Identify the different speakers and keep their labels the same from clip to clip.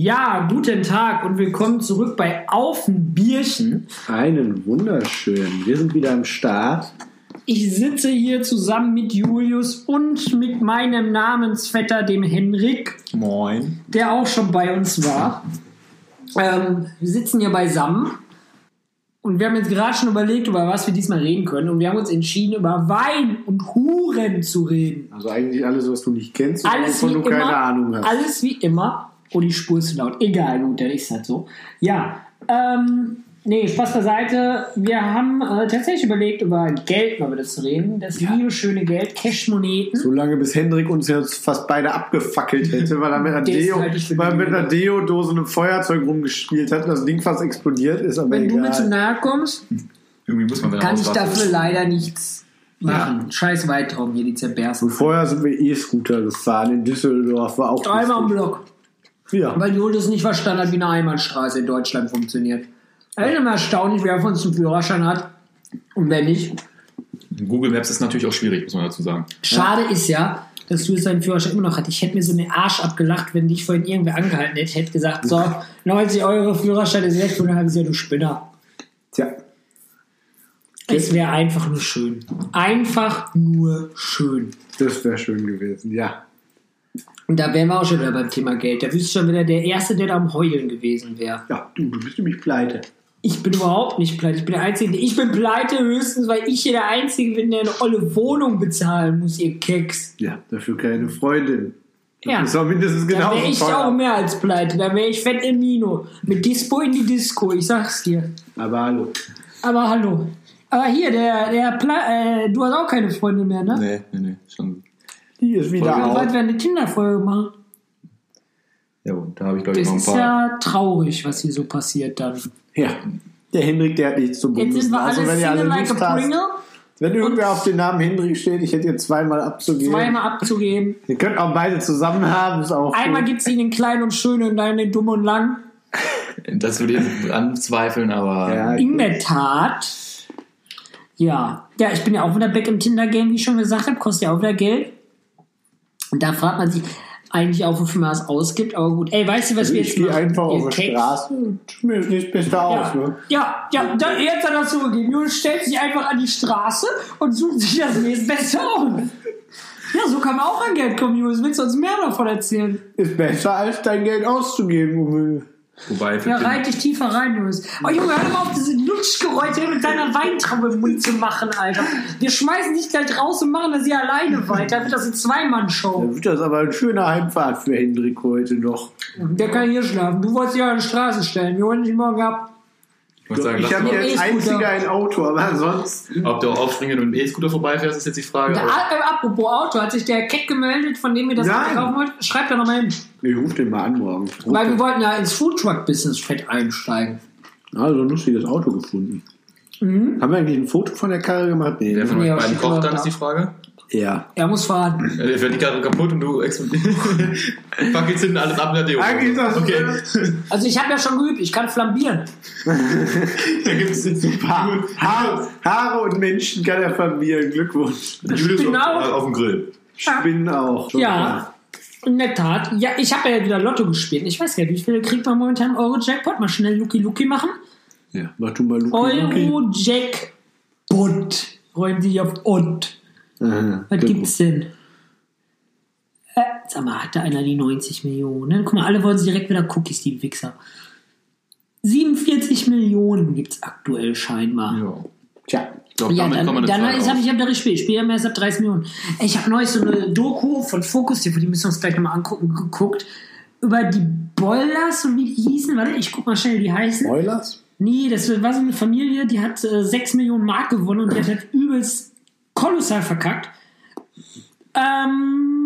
Speaker 1: Ja, guten Tag und willkommen zurück bei Auf ein Bierchen.
Speaker 2: Einen wunderschönen. Wir sind wieder am Start.
Speaker 1: Ich sitze hier zusammen mit Julius und mit meinem Namensvetter, dem Henrik,
Speaker 3: Moin.
Speaker 1: der auch schon bei uns war. Ähm, wir sitzen hier beisammen und wir haben jetzt gerade schon überlegt, über was wir diesmal reden können. Und wir haben uns entschieden, über Wein und Huren zu reden.
Speaker 2: Also eigentlich alles, was du nicht kennst und
Speaker 1: Alles
Speaker 2: wovon du keine. Ahnung hast.
Speaker 1: Alles wie immer. Oh, die Spur ist zu laut. Egal, gut, dann ist halt so. Ja, ähm, nee, Spaß beiseite. Wir haben äh, tatsächlich überlegt, über Geld mal wieder zu reden. Das liebe, schöne Geld, Cashmoneten.
Speaker 2: so lange bis Hendrik uns jetzt fast beide abgefackelt hätte, weil er mit einer,
Speaker 1: Der ist
Speaker 2: Deo,
Speaker 1: halt nicht für
Speaker 2: weil
Speaker 1: die
Speaker 2: mit einer. Deo-Dose einem Feuerzeug rumgespielt hat und das Ding fast explodiert ist, aber
Speaker 1: Wenn du mir zu
Speaker 2: egal.
Speaker 1: nahe kommst,
Speaker 3: Irgendwie muss man
Speaker 1: kann ich dafür leider nichts machen. Scheiß Weitraum hier, die zerbersten.
Speaker 2: Und vorher sind wir E-Scooter gefahren in Düsseldorf, war auch
Speaker 1: Einmal im
Speaker 2: lustig.
Speaker 1: Block.
Speaker 2: Ja.
Speaker 1: Weil Julius nicht verstanden hat, wie eine Einbahnstraße in Deutschland funktioniert. Es ist immer erstaunlich, wer von uns einen Führerschein hat und wer nicht.
Speaker 3: Google Maps ist natürlich auch schwierig, muss man dazu sagen.
Speaker 1: Schade ist ja, dass du jetzt deinen Führerschein immer noch hast. Ich hätte mir so einen Arsch abgelacht, wenn dich vorhin irgendwer angehalten hätte. Ich hätte gesagt, so, 90 Euro Führerschein ist weg und dann haben sie ja, du Spinner.
Speaker 2: Tja.
Speaker 1: Es wäre einfach nur schön. Einfach nur schön.
Speaker 2: Das wäre schön gewesen, ja.
Speaker 1: Und da wären wir auch schon wieder beim Thema Geld. Da wüsste schon wieder der Erste, der da am Heulen gewesen wäre.
Speaker 2: Ja, du, du bist nämlich pleite.
Speaker 1: Ich bin überhaupt nicht pleite. Ich bin der Einzige. Ich bin pleite höchstens, weil ich hier der Einzige bin, der eine olle Wohnung bezahlen muss, ihr Keks.
Speaker 2: Ja, dafür keine Freundin.
Speaker 1: Ja.
Speaker 2: Das ist auch mindestens
Speaker 1: Da
Speaker 2: genauso
Speaker 1: wäre ich
Speaker 2: teuer.
Speaker 1: auch mehr als pleite. Da wäre ich fett im Mino. Mit Dispo in die Disco, ich sag's dir.
Speaker 2: Aber hallo.
Speaker 1: Aber hallo. Aber hier, der, der Pla äh, du hast auch keine Freunde mehr, ne?
Speaker 3: Nee, nee, nee. Schon.
Speaker 2: Die ist wieder
Speaker 1: Ja,
Speaker 2: auf.
Speaker 1: bald wir eine Kinderfolge machen.
Speaker 3: Ja, und da habe ich glaube ich
Speaker 1: Das
Speaker 3: noch ein
Speaker 1: ist
Speaker 3: paar.
Speaker 1: ja traurig, was hier so passiert dann.
Speaker 2: Ja. Der Hendrik, der hat nichts zu
Speaker 1: Jetzt sind wir alle
Speaker 2: Also, wenn ihr alle
Speaker 1: like
Speaker 2: Lust
Speaker 1: Pringle.
Speaker 2: wenn irgendwer auf den Namen Hendrik steht, ich hätte ihr zweimal abzugeben.
Speaker 1: Zweimal abzugeben.
Speaker 2: Ihr könnt auch beide zusammen haben, ist auch
Speaker 1: Einmal
Speaker 2: gut.
Speaker 1: gibt's ihn in klein und schön und dann in dumm und lang.
Speaker 3: Das würde ich anzweifeln, aber.
Speaker 2: Ja,
Speaker 1: In der Tat. Ja. Ja, ich bin ja auch wieder back im Tinder-Game, wie ich schon gesagt habe. Kostet ja auch wieder Geld. Und da fragt man sich eigentlich auch, wofür man es ausgibt. Aber gut, ey, weißt du, was
Speaker 2: Also
Speaker 1: wir
Speaker 2: ich
Speaker 1: jetzt
Speaker 2: gehe
Speaker 1: machen?
Speaker 2: einfach
Speaker 1: Ihr
Speaker 2: auf die? Straße und mir ist nichts besser aus.
Speaker 1: Ja,
Speaker 2: Ne?
Speaker 1: ja, ja da, jetzt hat er es zugegeben. Julius stellt sich einfach an die Straße und sucht sich das nächstbeste aus. Ja, so kann man auch an Geld kommen, Julius. Willst du uns mehr davon erzählen?
Speaker 2: Ist besser, als dein Geld auszugeben. um-
Speaker 3: Wobei
Speaker 1: Ja,
Speaker 3: den-
Speaker 1: reit dich tiefer rein, Julius. Oh Junge, hör doch mal auf, diese Lutschgeräusche mit deiner Weintraube im Mund zu machen, Alter. Wir schmeißen dich gleich raus und machen das hier alleine weiter. Wird das eine Zweimann-Show.
Speaker 2: Dann wird das aber ein schöner Heimfahrt für Hendrik heute noch.
Speaker 1: Der kann hier schlafen. Du wolltest dich ja an die Straße stellen. Wir holen dich morgen ab.
Speaker 3: Ich sagen,
Speaker 2: Ich habe
Speaker 1: E-Scooter.
Speaker 2: einziger ein Auto, aber ansonsten.
Speaker 3: ob du auch aufspringen und mit dem E-Scooter vorbeifährst, ist jetzt die Frage. Aber-
Speaker 1: äh, apropos Auto, hat sich der Keck gemeldet, von dem wir das
Speaker 2: Nein.
Speaker 1: Auto kaufen wollten? Schreibt da nochmal hin.
Speaker 2: Ich rufe den mal an morgen.
Speaker 1: Weil wir wollten ja ins Foodtruck-Business fett einsteigen.
Speaker 2: Also ein lustiges Auto gefunden.
Speaker 1: Mhm.
Speaker 2: Haben wir eigentlich ein Foto von der Karre gemacht? Nee.
Speaker 3: Wer von euch beiden kocht dann,
Speaker 1: da.
Speaker 3: ist die Frage.
Speaker 2: Ja.
Speaker 1: Er muss fahren.
Speaker 3: Äh, Fährt die Karre kaputt und du explodierst. Pack jetzt hinten alles ab in der Okay.
Speaker 1: Also ich habe ja schon geübt, ich kann flambieren.
Speaker 3: da gibt es jetzt ein
Speaker 2: Ha Haare, Haare und Menschen kann er verlieren. Glückwunsch.
Speaker 3: Julius
Speaker 1: Spinnen
Speaker 3: auf,
Speaker 1: auch.
Speaker 3: auf dem Grill.
Speaker 2: Spinnen auch. Schon klar.
Speaker 1: Ja, in der Tat. Ja, ich habe ja wieder Lotto gespielt. Ich weiß nicht, wie viele kriegt man momentan Euro-Jackpot? Mal schnell Lucky Lucky machen.
Speaker 2: Ja, mach du mal Luki Luki.
Speaker 1: Euro-Jackpot. Räumen Sie auf und.
Speaker 2: Aha,
Speaker 1: Was
Speaker 2: gut.
Speaker 1: gibt's denn? Äh, sag mal, hatte einer die 90 Millionen? Guck mal, alle wollen direkt wieder Cookies, die Wichser. 47 Millionen gibt's aktuell scheinbar.
Speaker 3: Ja.
Speaker 2: Tja.
Speaker 3: Glaube,
Speaker 1: Ja,
Speaker 3: damit
Speaker 1: dann,
Speaker 3: kann man
Speaker 1: dann ich habe ich hab da gespielt. Ich spiele ja erst ab 30 Millionen. Ich habe neulich so eine Doku von Focus TV, die müssen wir uns gleich nochmal angucken, geguckt. Über die Boilers und wie die hießen. Warte, ich guck mal schnell, wie die heißen.
Speaker 2: Spoilers?
Speaker 1: Nee, das war so eine Familie, die hat äh, 6 Millionen Mark gewonnen und die hat halt übelst kolossal verkackt. Ähm,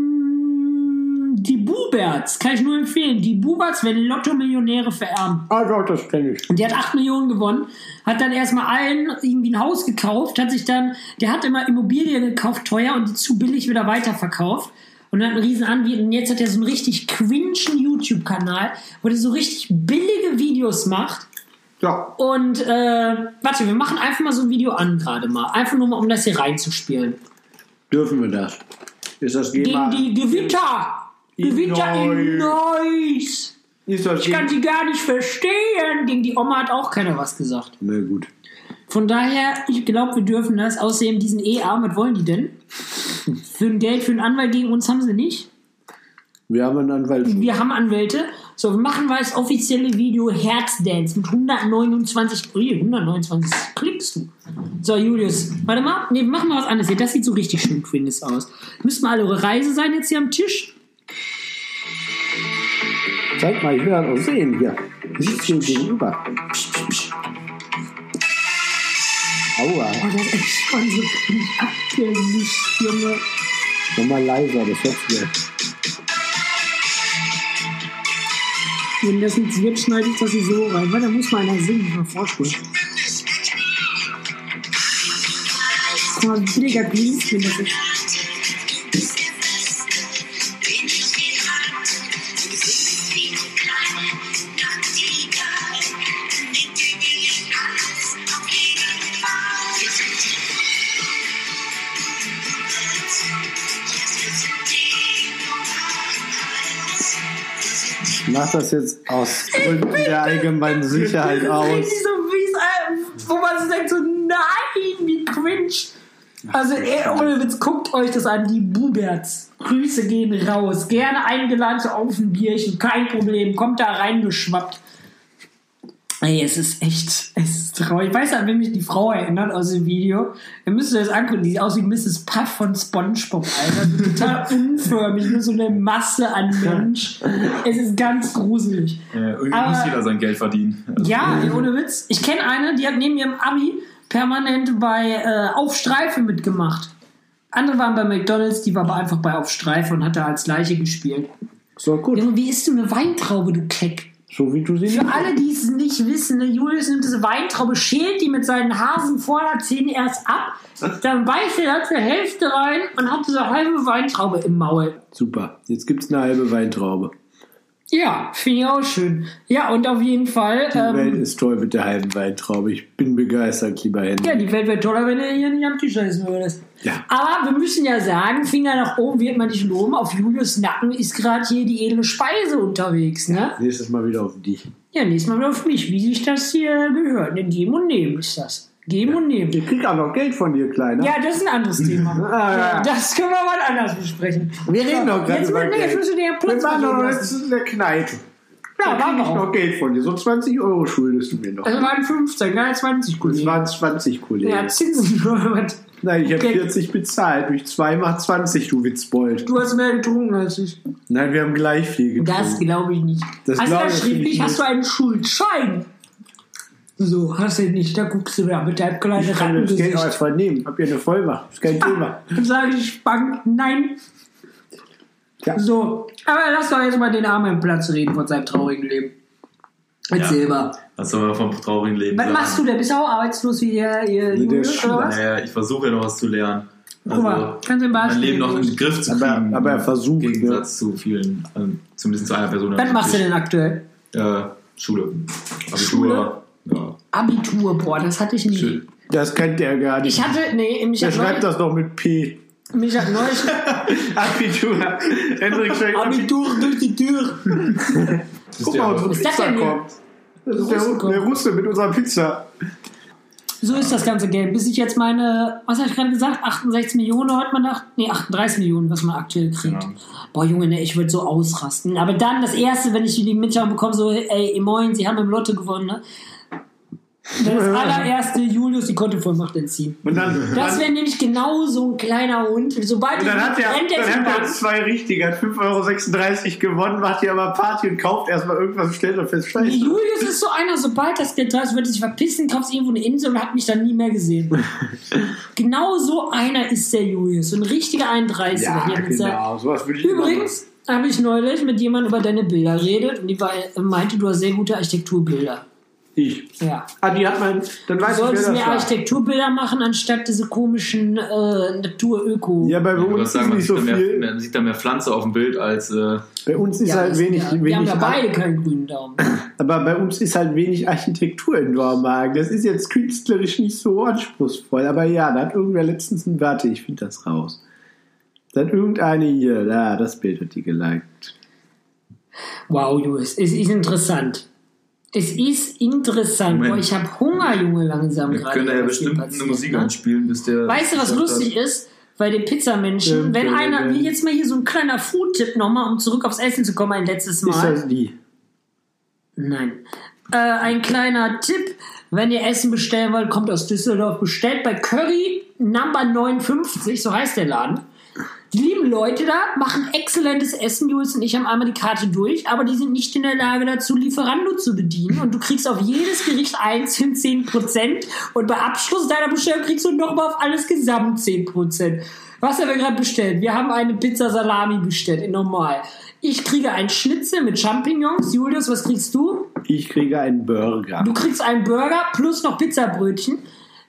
Speaker 1: die Buberts, kann ich nur empfehlen. Die Buberts werden Lotto-Millionäre vererben.
Speaker 2: Ah doch, das kenne ich.
Speaker 1: Und die hat 8 Millionen gewonnen, hat dann erstmal allen irgendwie ein Haus gekauft, hat sich dann, der hat immer Immobilien gekauft, teuer und die zu billig wieder weiterverkauft. Und hat einen riesen Anbieter. Und jetzt hat er so einen richtig cringen YouTube-Kanal, wo der so richtig billige Videos macht.
Speaker 2: Ja.
Speaker 1: Und äh, warte, wir machen einfach mal so ein Video an gerade mal. Einfach nur mal, um das hier reinzuspielen.
Speaker 2: Dürfen wir das? Ist das
Speaker 1: Gegen die Gewitter! Gewitter in Neuss!
Speaker 2: Ist das
Speaker 1: Ich kann sie gar nicht verstehen. Gegen die Oma hat auch keiner was gesagt.
Speaker 2: Na gut.
Speaker 1: Von daher, ich glaube, wir dürfen das. Außerdem, diesen E-Arm, was wollen die denn? Für ein Geld, für einen Anwalt gegen uns haben sie nicht.
Speaker 2: Wir haben einen Anwalt.
Speaker 1: Wir haben Anwälte. So, wir machen wir das offizielle Video Herzdance mit 129, ui, 129 klickst du. So, Julius, warte mal, nee, machen wir was anderes hier. Das sieht so richtig schön Quinnis aus. Müssten mal alle eure Reise sein jetzt hier am Tisch.
Speaker 2: Zeig mal, ich will das auch sehen hier. Sitzt hier gegenüber. Aua.
Speaker 1: Oh, das ist echt schon so abgemischt, Junge.
Speaker 2: Nochmal leiser, das hört sich
Speaker 1: Wenn das nichts wird, schneide ich das so rein. Weil da muss mal einer singen, mal vorspulen. Guck mal, wie billiger Greenscreen das ist.
Speaker 2: Ich mach das jetzt aus Gründen der allgemeinen Sicherheit aus.
Speaker 1: Richtig so, wie es, äh, wo man sich denkt, so, nein, wie cringe. Also, ohne Witz, guckt euch das an, die Buberts. Grüße gehen raus. Gerne eingeladen zu auf ein Bierchen, kein Problem. Kommt da reingeschwappt. Ey, es ist echt, es ist traurig. Ich weiß an wen mich die Frau erinnert aus dem Video. Ihr müsst euch das angucken, die sieht aus wie Mrs. Puff von Spongebob, Alter. Total unförmig, nur so eine Masse an Mensch. Es ist ganz gruselig.
Speaker 3: Äh, irgendwie
Speaker 1: Aber-
Speaker 3: muss jeder sein Geld verdienen. Also,
Speaker 1: Ja, ey, ohne Witz. Ich kenne eine, die hat neben ihrem Abi permanent bei äh, Auf Streife mitgemacht. Andere waren bei McDonalds, die war aber einfach bei Auf Streife und hat da als Leiche gespielt.
Speaker 2: So gut.
Speaker 1: Junge, wie isst du eine Weintraube, du Keck?
Speaker 2: So wie du sie
Speaker 1: Für alle, die es nicht wissen, ne, Julius nimmt diese Weintraube, schält die mit seinen Hasenvorderzähnen erst ab, dann beißt er da zur Hälfte rein und hat diese halbe Weintraube im Maul.
Speaker 2: Super. Jetzt gibt's eine halbe Weintraube.
Speaker 1: Ja, finde ich auch schön. Ja, und auf jeden Fall.
Speaker 2: Die Welt
Speaker 1: Ähm,
Speaker 2: ist toll mit der halben Weintraube. Ich bin begeistert, lieber Henry.
Speaker 1: ja, die Welt wäre toller, wenn du hier nicht am Tisch essen würdest.
Speaker 2: Ja.
Speaker 1: Aber wir müssen ja sagen, Finger nach oben wird man nicht loben. Auf Julius Nacken ist gerade hier die edle Speise unterwegs, ne?
Speaker 2: Nächstes Mal wieder auf dich.
Speaker 1: Ja, nächstes Mal wieder auf mich, wie sich das hier gehört. Ne, Geben und nehmen ist das. Geben und nehmen.
Speaker 2: Ich krieg auch noch Geld von dir, Kleiner.
Speaker 1: Ja, das ist ein anderes Thema.
Speaker 2: Ah, ja.
Speaker 1: Das können wir mal anders besprechen.
Speaker 2: Wir reden doch gerade über Geld.
Speaker 1: jetzt müssen wir den
Speaker 2: Wir
Speaker 1: Platz
Speaker 2: waren doch
Speaker 1: machen
Speaker 2: letztens in der Kneipe.
Speaker 1: Ja,
Speaker 2: Da krieg
Speaker 1: wir
Speaker 2: ich noch Geld von dir. So 20 Euro schuldest du mir noch.
Speaker 1: Das waren 15, gar 20
Speaker 2: Das
Speaker 1: Kollegen.
Speaker 2: waren 20 Kollegen.
Speaker 1: Ja, Zinsen was.
Speaker 2: Nein, ich habe
Speaker 1: Okay.
Speaker 2: 40 bezahlt. Durch 2 macht 20, du Witzbold.
Speaker 1: Du hast mehr getrunken als ich.
Speaker 2: Nein, wir haben gleich viel getrunken.
Speaker 1: Das glaube ich nicht.
Speaker 2: Das
Speaker 1: hast du
Speaker 2: glaube
Speaker 1: das
Speaker 2: ich.
Speaker 1: Hast du einen Schuldschein? So, hast du nicht. Da guckst du wieder mit deinem kleinen
Speaker 2: ich kann das Geld auch
Speaker 1: Rattengesicht.
Speaker 2: einfach nehmen. Hab ja eine Vollmacht. Ist kein Thema.
Speaker 1: Dann sage ich, Bank, nein.
Speaker 2: Ja.
Speaker 1: So, aber lass doch jetzt mal den armen Platz reden von seinem traurigen Leben. Erzähl mal.
Speaker 3: Was soll man vom traurigen Leben
Speaker 1: Was
Speaker 3: sagen?
Speaker 1: machst du? Der bist du auch arbeitslos wie der, ihr
Speaker 2: der ist
Speaker 1: oder was?
Speaker 3: Naja, ich versuche ja noch was zu lernen. Also,
Speaker 1: Guck mal, kannst du im
Speaker 3: mein
Speaker 1: Beispiel
Speaker 3: Leben noch in den Griff zu
Speaker 2: Aber-
Speaker 3: kriegen.
Speaker 2: aber er versucht,
Speaker 3: Im Gegensatz zu vielen, ähm, zumindest zu einer Person.
Speaker 1: Was machst du denn aktuell?
Speaker 3: Äh, Schule. Abitur.
Speaker 1: Schule?
Speaker 3: Ja.
Speaker 1: Abitur, boah, das hatte ich nie.
Speaker 3: Schön.
Speaker 2: Das kennt der gar nicht.
Speaker 1: Ich hatte, nee, mich
Speaker 2: Der schreibt das doch mit P.
Speaker 1: mich hat neulich
Speaker 2: Abitur. Hendrik schreibt Abitur.
Speaker 1: Durch die Tür.
Speaker 2: Guck mal, unsere Pizza kommt. Das ist der, der Russe mit unserer Pizza.
Speaker 1: So ist das ganze Game. Bis ich jetzt meine, was habe ich gerade gesagt, 68 Millionen hat man nach, nee, 38 Millionen, was man aktuell kriegt.
Speaker 3: Genau.
Speaker 1: Boah, Junge, ne, ich würde so ausrasten. Aber dann das erste, wenn ich die Mitteilung bekomme, so, ey, moin, sie haben im Lotto gewonnen, ne? Das allererste, Julius die Kontovollmacht entziehen.
Speaker 2: Und dann,
Speaker 1: Das wäre nämlich genau so ein kleiner Hund. Sobald
Speaker 2: und dann hat er,
Speaker 1: rennt
Speaker 2: dann hat er zwei richtige, hat 5,36 Euro gewonnen, macht hier aber Party und kauft erstmal irgendwas und stellt dann fest, scheiße.
Speaker 1: Julius ist so einer, sobald das Geld da ist, wird er sich verpissen, kauft irgendwo eine Insel und hat mich dann nie mehr gesehen. genau so einer ist der Julius. So ein richtiger 31er.
Speaker 2: Ja, genau, sowas würde ich
Speaker 1: Übrigens habe ich neulich mit jemandem über deine Bilder geredet und die war, meinte, du hast sehr gute Architekturbilder.
Speaker 2: Ich.
Speaker 1: Ja.
Speaker 2: Ah, die hat man, dann
Speaker 1: Du
Speaker 2: weiß ich,
Speaker 1: solltest
Speaker 2: wer
Speaker 1: mehr
Speaker 2: das war.
Speaker 1: Architekturbilder machen, anstatt diese komischen äh, Natur-Öko.
Speaker 2: Ja, bei
Speaker 3: würde
Speaker 2: uns ist nicht
Speaker 3: sieht,
Speaker 2: so
Speaker 3: da mehr,
Speaker 2: viel.
Speaker 3: man sieht da mehr Pflanze auf dem Bild als. Äh,
Speaker 2: Bei uns ist
Speaker 1: Ja,
Speaker 2: halt wenig,
Speaker 1: ja, wir
Speaker 2: wenig
Speaker 1: haben ja beide keinen grünen Daumen.
Speaker 2: Aber bei uns ist halt wenig Architektur in Dormagen. Das ist jetzt künstlerisch nicht so anspruchsvoll. Aber ja, da hat irgendwer letztens ein, warte, ich finde das raus. Da hat irgendeine hier, da, das Bild hat die geliked.
Speaker 1: Wow, Julius, es ist interessant. Es ist interessant.
Speaker 3: Moment.
Speaker 1: Boah, ich habe Hunger, Junge, langsam
Speaker 3: Wir
Speaker 1: gerade.
Speaker 3: können ja bestimmt eine Musik
Speaker 1: ne?
Speaker 3: anspielen, bis der.
Speaker 1: Weißt du, was lustig ist? Bei den Pizzamenschen, wenn einer, wie jetzt mal hier so ein kleiner Food-Tipp nochmal, um zurück aufs Essen zu kommen, ein letztes
Speaker 2: Ist
Speaker 1: Mal.
Speaker 2: das die?
Speaker 1: Nein. Äh, ein kleiner Tipp, wenn ihr Essen bestellen wollt, kommt aus Düsseldorf, bestellt bei Curry Number 59, so heißt der Laden. Die lieben Leute da machen exzellentes Essen. Jules und ich haben einmal die Karte durch, aber die sind nicht in der Lage dazu, Lieferando zu bedienen. Und du kriegst auf jedes Gericht einzeln 10%. Und bei Abschluss deiner Bestellung kriegst du nochmal auf alles gesamt 10%. Was haben wir gerade bestellt? Wir haben eine Pizza Salami bestellt, in normal. Ich kriege ein Schnitzel mit Champignons. Julius, was kriegst du?
Speaker 2: Ich kriege einen Burger.
Speaker 1: Du kriegst einen Burger plus noch Pizzabrötchen.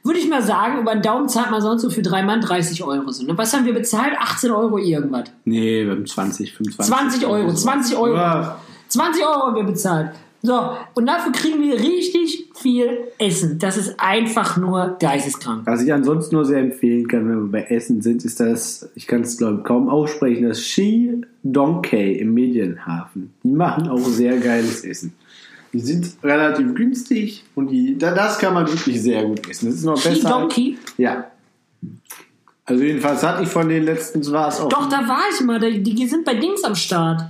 Speaker 1: Würde ich mal sagen, über den Daumen zahlt man sonst so für drei Mann 30 Euro. So, ne? Was haben wir bezahlt? 18 Euro irgendwas.
Speaker 2: Nee, wir haben 20, 25.
Speaker 1: 20 Euro, 20 Euro.
Speaker 2: Ja.
Speaker 1: 20 Euro haben wir bezahlt. So, und dafür kriegen wir richtig viel Essen. Das ist einfach nur geisteskrank.
Speaker 2: Was ich ansonsten nur sehr empfehlen kann, wenn wir bei Essen sind, ist das, ich kann es glaube ich kaum aussprechen, das Shi Donkey im Medienhafen. Die machen auch sehr geiles Essen. Die sind relativ günstig und die, da- das kann man wirklich sehr gut essen. Das ist noch besser.
Speaker 1: Donkey?
Speaker 2: Ja. Also jedenfalls hatte ich von den letzten war es auch.
Speaker 1: Doch, da war ich mal. Die, die sind bei Dings am Start.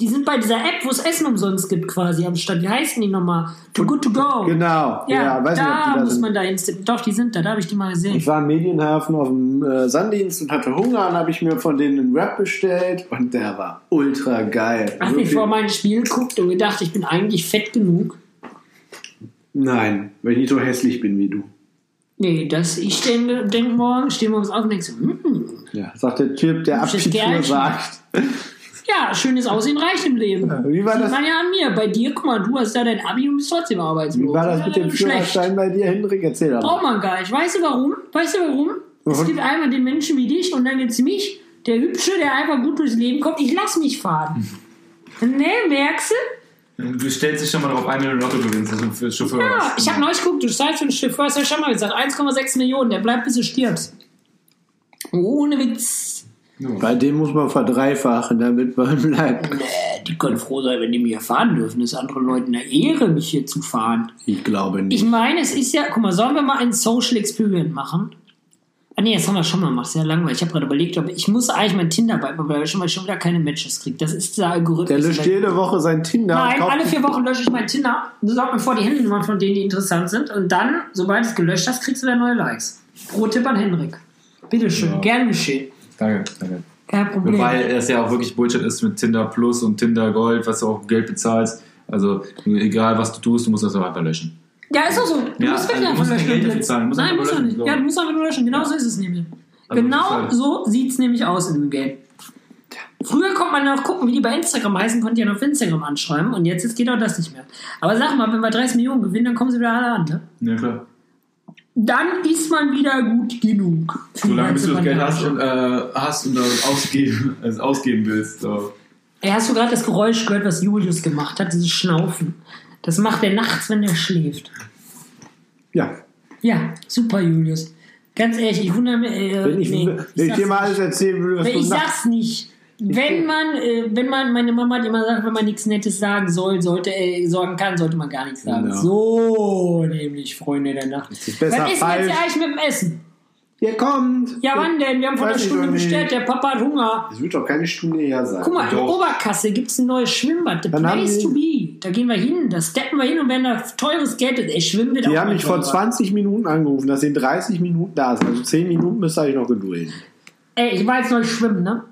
Speaker 1: Die sind bei dieser App, wo es Essen umsonst gibt, quasi am Start. Wie heißen die nochmal? Too Good To Go.
Speaker 2: Genau.
Speaker 1: Ja,
Speaker 2: weiß nicht, ob
Speaker 1: da
Speaker 2: die da
Speaker 1: muss
Speaker 2: sind.
Speaker 1: man da hinstippen. Doch, die sind da. Da habe ich die mal gesehen.
Speaker 2: Ich war im Medienhafen auf dem äh, Sanddienst und hatte Hunger und habe ich mir von denen einen Wrap bestellt und der war ultra geil.
Speaker 1: Hast nicht vor mein Spiel geguckt und gedacht, ich bin eigentlich fett genug?
Speaker 2: Nein, weil ich nicht so hässlich bin wie du.
Speaker 1: Nee, das, ich denke, denk morgen, stehe morgens auf und denke so, hm,
Speaker 2: Ja, sagt der Typ, der
Speaker 1: Kerlchen.
Speaker 2: sagt.
Speaker 1: Ja, schönes Aussehen reicht im Leben.
Speaker 2: Wie war
Speaker 1: Sieht
Speaker 2: das,
Speaker 1: man ja an mir. Bei dir, guck mal, du hast da dein Abi und bist trotzdem arbeitslos.
Speaker 2: wie war das mit dem. Führerschein bei dir, Hendrik? Erzähl doch
Speaker 1: Braucht
Speaker 2: mal.
Speaker 1: man gar nicht. Weißt du warum? Weißt du warum? Es
Speaker 2: Warum?
Speaker 1: gibt einmal den Menschen wie dich und dann gibt's mich, der Hübsche, der einfach gut durchs Leben kommt. Ich lass mich fahren. Ne, merkst du?
Speaker 3: Du stellst dich schon mal darauf ein, wenn du Lotto gewinnst. Also für Chauffeur.
Speaker 1: Ja, ich habe neulich geguckt, du zahlst für einen Chauffeur, hast du ja schon mal gesagt, 1,6 Millionen, der bleibt bis du stirbst. Ohne Witz.
Speaker 2: Bei dem muss man verdreifachen, damit man bleibt.
Speaker 1: Die können froh sein, wenn die mich hier fahren dürfen. Das ist anderen Leuten eine Ehre, mich hier zu fahren.
Speaker 2: Ich glaube
Speaker 1: Ich
Speaker 2: nicht.
Speaker 1: meine, es ist ja, guck mal, sollen wir mal ein Social Experiment machen? Ah nee, das haben wir schon mal gemacht, sehr langweilig. Ich habe gerade überlegt, ob ich muss eigentlich mein Tinder beibehalten, weil ich schon mal schon wieder keine Matches kriege. Das ist der Algorithmus.
Speaker 2: Der löscht jede Woche sein Tinder.
Speaker 1: Nein, alle vier Wochen lösche ich mein Tinder. Sorg mir vor die Handynummern von denen, die interessant sind. Und dann, sobald es gelöscht hast, kriegst du wieder neue Likes. Pro Tipp an Henrik. Bitteschön,
Speaker 3: Ja.
Speaker 1: gern geschehen.
Speaker 3: Danke, danke.
Speaker 1: Kein Problem.
Speaker 3: Weil es ja auch wirklich Bullshit ist mit Tinder Plus und Tinder Gold, was du auch Geld bezahlst. Also egal was du tust, du musst das auch einfach löschen.
Speaker 1: ja, ist auch so. Du
Speaker 3: Ja,
Speaker 1: musst
Speaker 3: also
Speaker 1: einfach löschen.
Speaker 3: Geld dafür zahlen, musst
Speaker 1: Nein, du
Speaker 3: löschen,
Speaker 1: nicht.
Speaker 3: so.
Speaker 1: Ja, du musst einfach nur löschen. Genau so ist es nämlich.
Speaker 3: Also
Speaker 1: genau so sieht es nämlich aus in dem Game. Früher konnte man noch gucken, wie die bei Instagram heißen, konnte ja noch auf Instagram anschreiben und jetzt ist- geht auch das nicht mehr. Aber sag mal, wenn wir 30 Millionen gewinnen, dann kommen sie wieder alle an. Ne?
Speaker 3: Ja klar.
Speaker 1: Dann ist man wieder gut genug.
Speaker 3: Solange bis du das Geld
Speaker 1: Bandage.
Speaker 3: hast und, äh, hast und das ausgeben, also ausgeben willst. So.
Speaker 1: Ey, hast du gerade das Geräusch gehört, was Julius gemacht hat? Dieses Schnaufen. Das macht er nachts, wenn er schläft.
Speaker 2: Ja.
Speaker 1: Ja, super, Julius. Ganz ehrlich, ich wundere mich. Äh,
Speaker 2: Wenn ich,
Speaker 1: nee,
Speaker 2: wenn ich
Speaker 1: sag's
Speaker 2: dir mal alles erzählen würde, was du
Speaker 1: ich sag's nicht. Wenn man, äh, wenn man, meine Mama hat immer gesagt, wenn man nichts Nettes sagen soll, sollte, äh, sorgen kann, sollte man gar nichts sagen.
Speaker 2: Genau.
Speaker 1: So, nämlich, Freunde der Nacht.
Speaker 2: ist besser
Speaker 1: Was ist denn jetzt eigentlich mit dem Essen?
Speaker 2: Ihr kommt.
Speaker 1: Ja, wann denn? Wir haben vor einer Stunde
Speaker 2: doch
Speaker 1: bestellt, der Papa hat Hunger.
Speaker 2: Das wird doch keine Stunde her sein.
Speaker 1: Guck mal, in
Speaker 3: Doch.
Speaker 1: Oberkasse gibt's ein neues Schwimmbad. The
Speaker 2: Dann
Speaker 1: place to be. Da gehen wir hin, da steppen wir hin und wenn da teures Geld ey, schwimmen wird
Speaker 2: Die haben mich vor
Speaker 1: teurer.
Speaker 2: 20 Minuten angerufen, dass sie in 30 Minuten da sind. Also 10 Minuten müsst ihr euch noch gedulden.
Speaker 1: Ey, ich war jetzt neu schwimmen, ne?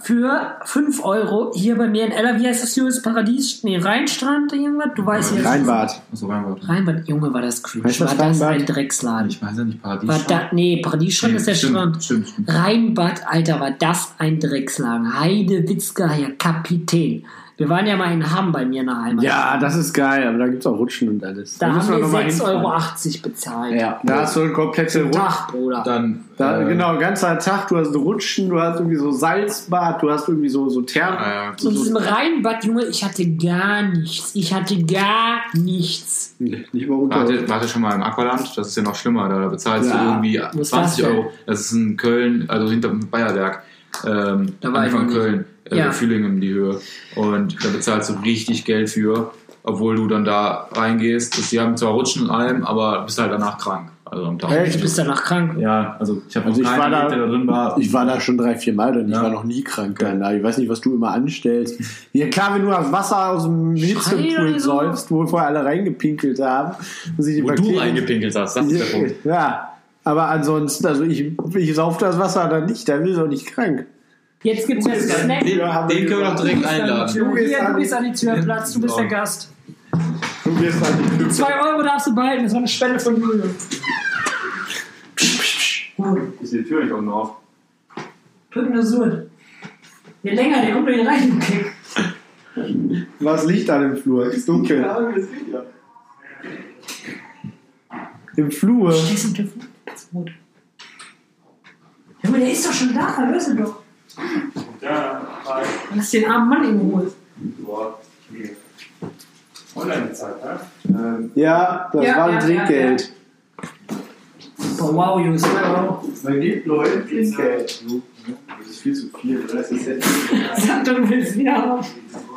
Speaker 1: Für 5 Euro hier bei mir in Ella, wie heißt das Julius Paradies? Nee, Rheinstrand, irgendwas? Du weißt ja.
Speaker 2: Rheinbad.
Speaker 3: Achso, Rheinbad.
Speaker 1: Rheinbad, Junge, war das cringe.
Speaker 2: Heißt das
Speaker 1: war das
Speaker 2: Rheinbad?
Speaker 1: ein Drecksladen.
Speaker 3: Ich weiß ja nicht, Paradies.
Speaker 1: War da, nee, Paradiesstrand ist der
Speaker 3: stimmt,
Speaker 1: Strand.
Speaker 3: Stimmt, stimmt.
Speaker 1: Rheinbad, Alter, war das ein Drecksladen. Heide Witzka, Herr Kapitän. Wir waren ja mal in Hamm bei mir in der Heimat.
Speaker 2: Ja, das ist geil, aber da gibt es auch Rutschen und alles.
Speaker 1: Da
Speaker 2: müssen
Speaker 1: haben wir
Speaker 2: noch mal
Speaker 1: 6,80
Speaker 2: hinfahren.
Speaker 1: Euro bezahlt.
Speaker 2: Ja, da hast du eine komplette Rutsch.
Speaker 1: Tag, Bruder.
Speaker 3: Dann,
Speaker 2: Da,
Speaker 3: äh,
Speaker 2: genau, ganzer Tag, du hast Rutschen, du hast irgendwie so Salzbad, du hast irgendwie so, so Thermen.
Speaker 3: Ah, ja,
Speaker 1: So in
Speaker 3: gut.
Speaker 1: diesem Rheinbad, Junge, ich hatte gar nichts. Ich hatte gar nichts.
Speaker 2: Nee, Nicht mal.
Speaker 3: Warte, warte schon mal im Aqualand, das ist ja noch schlimmer, da bezahlst
Speaker 2: Ja.
Speaker 3: du irgendwie
Speaker 1: Wo ist
Speaker 3: 20
Speaker 1: das denn?
Speaker 3: Euro. Das ist in Köln, also hinter dem Bayerwerk. Ähm,
Speaker 1: Da war ich
Speaker 3: Anfang
Speaker 1: nicht.
Speaker 3: Köln. also
Speaker 1: Ja.
Speaker 3: Fühlingen in die Höhe. Und da bezahlst du richtig Geld für, obwohl du dann da reingehst. Das- Die haben zwar Rutschen und allem, aber bist halt danach krank. Also am Tag.
Speaker 2: Echt?
Speaker 1: Du bist danach krank.
Speaker 3: Ja, also ich habe
Speaker 2: Also ich
Speaker 3: noch
Speaker 2: war da-
Speaker 3: der da drin war.
Speaker 2: Ich war da schon drei, vier Mal und ich
Speaker 3: Ja.
Speaker 2: war noch nie krank danach. Ich weiß nicht, was du immer anstellst. Ja klar, wenn du das Wasser aus dem Hitzepool säufst, wo vorher alle reingepinkelt haben und sich die
Speaker 3: Wo du reingepinkelt hast, das ist der Punkt.
Speaker 2: Ja, aber ansonsten, also ich, ich sauf das Wasser dann nicht, da will ich auch nicht krank.
Speaker 1: Jetzt gibt es ja
Speaker 3: Den,
Speaker 1: Snack.
Speaker 3: den können wir doch direkt einladen.
Speaker 1: Du,
Speaker 2: gehst an-
Speaker 1: du bist an die Tür, Platz, du bist der. Gast.
Speaker 2: Du gehst an die Tür.
Speaker 1: Zwei Euro darfst du behalten, das war eine Spende von Julius.
Speaker 3: Ist die Tür nicht unten auf?
Speaker 1: Drücken das so. Je länger, der kommt hier rein, okay.
Speaker 2: Was liegt an dem Flur? Ist dunkel. Im Flur.
Speaker 1: Schließ den Telefon. Das ist rot. Junge, der ist doch schon da, löse doch.
Speaker 4: Ja, hi.
Speaker 1: Lass den armen Mann in Ruhe.
Speaker 4: Boah, okay. Online bezahlt, ne?
Speaker 2: Ähm, ja, das
Speaker 1: Ja,
Speaker 2: war ein
Speaker 1: ja,
Speaker 2: Trinkgeld.
Speaker 1: Boah, wow, Jungs, wow.
Speaker 2: Man gibt Leuten
Speaker 4: Trinkgeld. Das ist viel zu viel. Das ist jetzt.
Speaker 1: Sag doch, du willst wieder haben.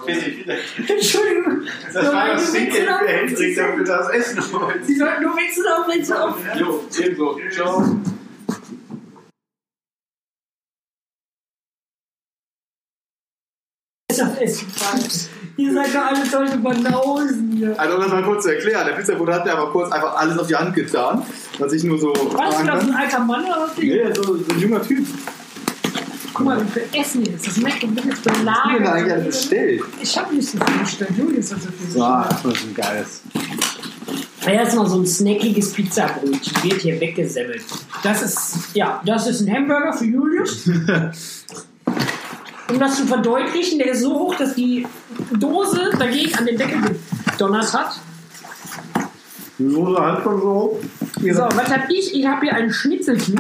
Speaker 1: Entschuldigung.
Speaker 2: Das war
Speaker 1: willst
Speaker 2: Trinkgeld für Hendrik, damit das Essen.
Speaker 1: Sie sollten nur wechseln auf, wechseln auf.
Speaker 4: Jo, ebenso. Ciao.
Speaker 1: Ist auf Essen gefallen. Ihr seid doch alle solche Banausen hier.
Speaker 5: Also um das mal kurz zu erklären, der Pizzabote hat mir aber kurz einfach alles auf die Hand getan, was ich nur so
Speaker 1: Warst du
Speaker 5: fragen
Speaker 1: da so ein alter Mann oder was?
Speaker 5: Nee, so, so ein junger Typ.
Speaker 1: Guck mal, wie viel Essen hier ist. Das merkt man jetzt
Speaker 5: Was hast du denn da eigentlich alles
Speaker 1: belagert.
Speaker 5: bestellt?
Speaker 1: Ich hab nicht so viel bestellt. Julius hat so viel
Speaker 2: So,
Speaker 1: bestellt.
Speaker 2: das ist ein geiles.
Speaker 1: Erstmal so ein snackiges Pizzabrötchen wird hier weggesemmelt. Das ist, ja, das ist ein Hamburger für Julius. Um das zu verdeutlichen, der ist so hoch, dass die Dose dagegen an den Deckel gedonnert hat.
Speaker 2: Die Soße hat schon so.
Speaker 1: So, was hab ich? Ich habe hier ein Schnitzelchen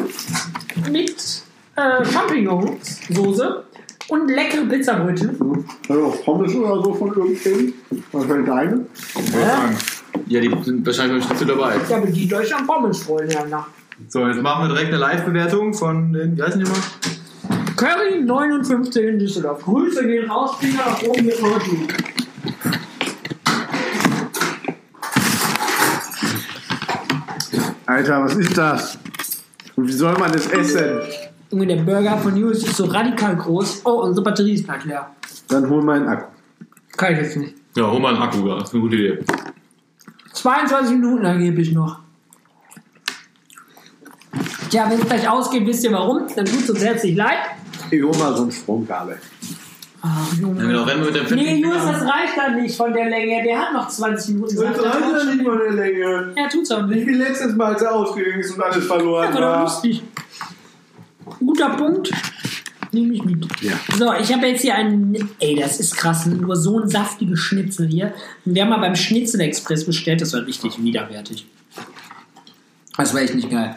Speaker 1: mit äh, Champignonssoße und leckere Pizzabrötchen.
Speaker 2: Also Pommes oder so von irgendwem. Was fällt deine?
Speaker 3: Ja, die sind wahrscheinlich beim Schnitzel dabei.
Speaker 1: Ja, aber die am Pommes freuen, ja. Na.
Speaker 3: So, jetzt machen wir direkt eine Live-Bewertung von den, wie heißen die mal?
Speaker 1: Curry 59 in Düsseldorf. Grüße gehen raus, Finger nach oben mit Rücken.
Speaker 2: Alter, was ist das? Und wie soll man das essen?
Speaker 1: Junge, der Burger von Julius ist so radikal groß. Oh, unsere Batterie ist gleich leer.
Speaker 2: Dann hol mal einen Akku.
Speaker 1: Kann ich jetzt nicht.
Speaker 3: Ja, hol mal einen Akku, ja. Das ist eine gute Idee.
Speaker 1: 22 Minuten angeblich noch. Tja, wenn es gleich ausgeht, wisst ihr warum? Dann tut es uns herzlich leid.
Speaker 2: Ich hol mal so ein Stromkabel.
Speaker 1: Ach, Junge.
Speaker 3: Ja, genau, wenn wir mit dem
Speaker 1: Nee,
Speaker 3: Finger-
Speaker 1: das reicht dann nicht von der Länge. Der hat noch 20 Minuten. gesagt.
Speaker 2: mal eine Länge.
Speaker 1: Ja, tut's auch nicht.
Speaker 2: wie letztes Mal, als er ausgegangen ist und alles verloren
Speaker 1: Ja, war lustig. Guter Punkt. Nehme ich mit.
Speaker 2: Ja.
Speaker 1: So, ich habe jetzt hier einen. Ey, das ist krass. Nur so ein saftiges Schnitzel hier. Und wir haben mal beim Schnitzel-Express bestellt. Das war richtig widerwärtig. Das war echt nicht geil.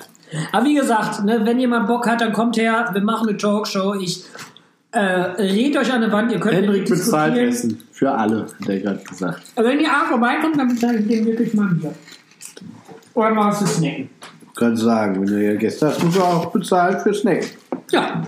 Speaker 1: Aber wie gesagt, ne, wenn jemand Bock hat, dann kommt her. Wir machen eine Talkshow. Ich äh, red euch an der Wand. Ihr könnt
Speaker 2: Hendrik
Speaker 1: mit
Speaker 2: bezahlt. Essen. Für alle, hat er gerade gesagt.
Speaker 1: Aber wenn ihr A vorbeikommt, dann bezahle ich dem wirklich mal Bier. Oder mal was zu snacken.
Speaker 2: Kann sagen, wenn du ja Gäste hast, du auch bezahlen für Snack.
Speaker 1: Ja.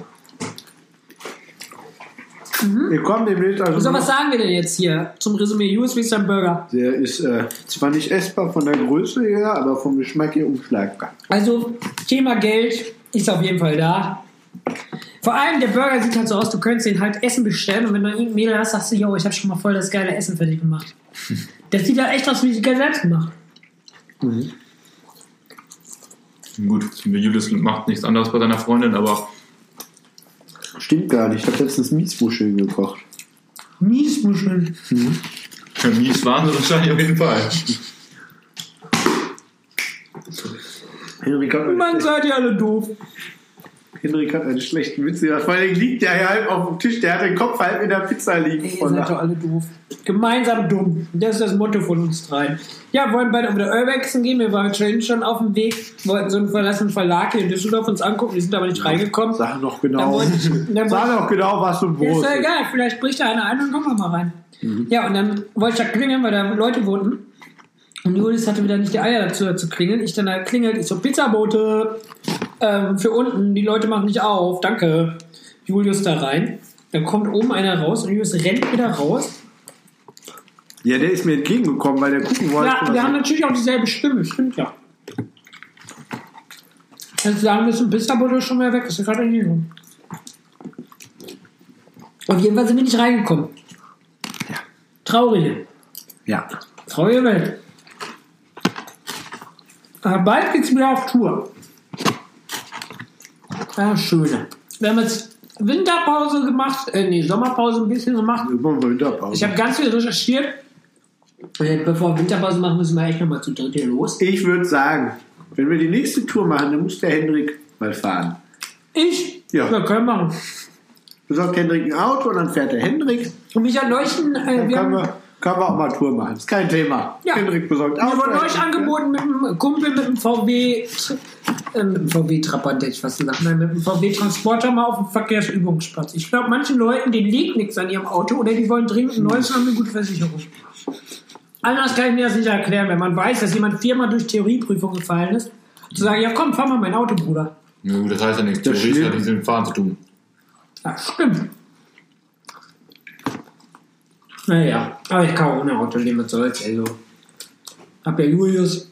Speaker 2: Wir kommen demnächst also.
Speaker 1: So, was sagen wir denn jetzt hier zum Resümee? Julius, wie ist dein Burger?
Speaker 2: der ist äh, zwar nicht essbar von der Größe her, aber vom Geschmack her unschlagbar.
Speaker 1: Also, Thema Geld ist auf jeden Fall da. Vor allem, der Burger sieht halt so aus, du könntest den halt Essen bestellen und wenn du irgendein Mädel hast, sagst du, yo, ich habe schon mal voll das geile Essen für dich gemacht. Das sieht halt echt aus wie selbst gemacht.
Speaker 3: Gut, Julius macht nichts anderes bei seiner Freundin, aber
Speaker 2: Stimmt gar nicht. Ich habe letztens Miesmuscheln gekocht.
Speaker 1: Miesmuscheln.
Speaker 3: mies waren sie wahrscheinlich auf jeden Fall.
Speaker 2: Henrik hat,
Speaker 1: Mann, seid ihr alle doof.
Speaker 2: Henrik hat einen schlechten Witz gemacht. Vor allem liegt der ja halb auf dem Tisch. Der hat den Kopf halb in der Pizza liegen.
Speaker 1: Ey, ihr seid doch alle doof. Gemeinsam dumm. Das ist das Motto von uns dreien. Ja, wollen beide wieder Urbexen gehen. Wir waren schon auf dem Weg. Wollten so einen verlassenen Verlag hier in Düsseldorf uns angucken. Die sind aber nicht reingekommen.
Speaker 2: Sag
Speaker 1: Dann
Speaker 2: genau.
Speaker 1: wollte ich, dann
Speaker 2: Sag noch genau, was du
Speaker 1: ja,
Speaker 2: Brot
Speaker 1: ist ja egal. Vielleicht bricht da einer ein und kommen wir mal rein. Ja, und dann wollte ich da klingeln, weil da Leute wohnten. Und Julius hatte wieder nicht die Eier dazu, da zu klingeln. Ich dann da klingelt. Ich so, Pizzabote ähm, für unten. Die Leute machen nicht auf. Danke. Julius da rein. Dann kommt oben einer raus und Julius rennt wieder raus.
Speaker 2: Ja, der ist mir entgegengekommen, weil der gucken wollte.
Speaker 1: Ja, wir haben natürlich auch dieselbe Stimme, stimmt ja. Jetzt sagen müssen, aber du schon mehr weg, ist ja gerade in Übung. Auf jeden Fall sind wir nicht reingekommen. Traurige.
Speaker 2: ja.
Speaker 1: Traurige Welt. Aber bald geht's wieder auf Tour. Ja, schöne. Wir haben jetzt Winterpause gemacht, äh, nee, Sommerpause ein bisschen gemacht.
Speaker 2: Immer Winterpause.
Speaker 1: Ich habe ganz viel recherchiert. Äh, Bevor wir Winterpause machen, müssen wir echt nochmal zu dritt hier los.
Speaker 2: Ich würde sagen, wenn wir die nächste Tour machen, dann muss der Hendrik mal fahren.
Speaker 1: Ich?
Speaker 2: Ja.
Speaker 1: Wir können machen.
Speaker 2: Besorgt Hendrik ein Auto und dann fährt der Hendrik.
Speaker 1: Und mich hat neulich ein, äh,
Speaker 2: Dann
Speaker 1: wir
Speaker 2: können
Speaker 1: haben,
Speaker 2: wir, können wir auch mal Tour machen. Ist kein Thema.
Speaker 1: Ja.
Speaker 2: Hendrik besorgt
Speaker 1: mir
Speaker 2: Auto.
Speaker 1: wurde neulich angeboten mit einem Kumpel mit einem VW, äh, einem VW Trabant, hätte ich fast gesagt, nein, mit einem VW Transporter mal auf dem Verkehrsübungsplatz. Ich glaube, manchen Leuten, denen liegt nichts an ihrem Auto oder die wollen dringend ein neues und haben eine gute Versicherung. Anders kann ich mir das nicht erklären, wenn man weiß, dass jemand viermal durch Theorieprüfung gefallen ist, zu sagen, ja komm, fahr mal mein Auto, Bruder.
Speaker 3: Ja, das heißt ja nichts.
Speaker 2: Das
Speaker 3: Theorie hat nichts mit dem Fahren zu tun.
Speaker 1: Ja, stimmt. Naja, aber ich kann auch ohne Auto leben, was soll's, also. Hab ja Julius.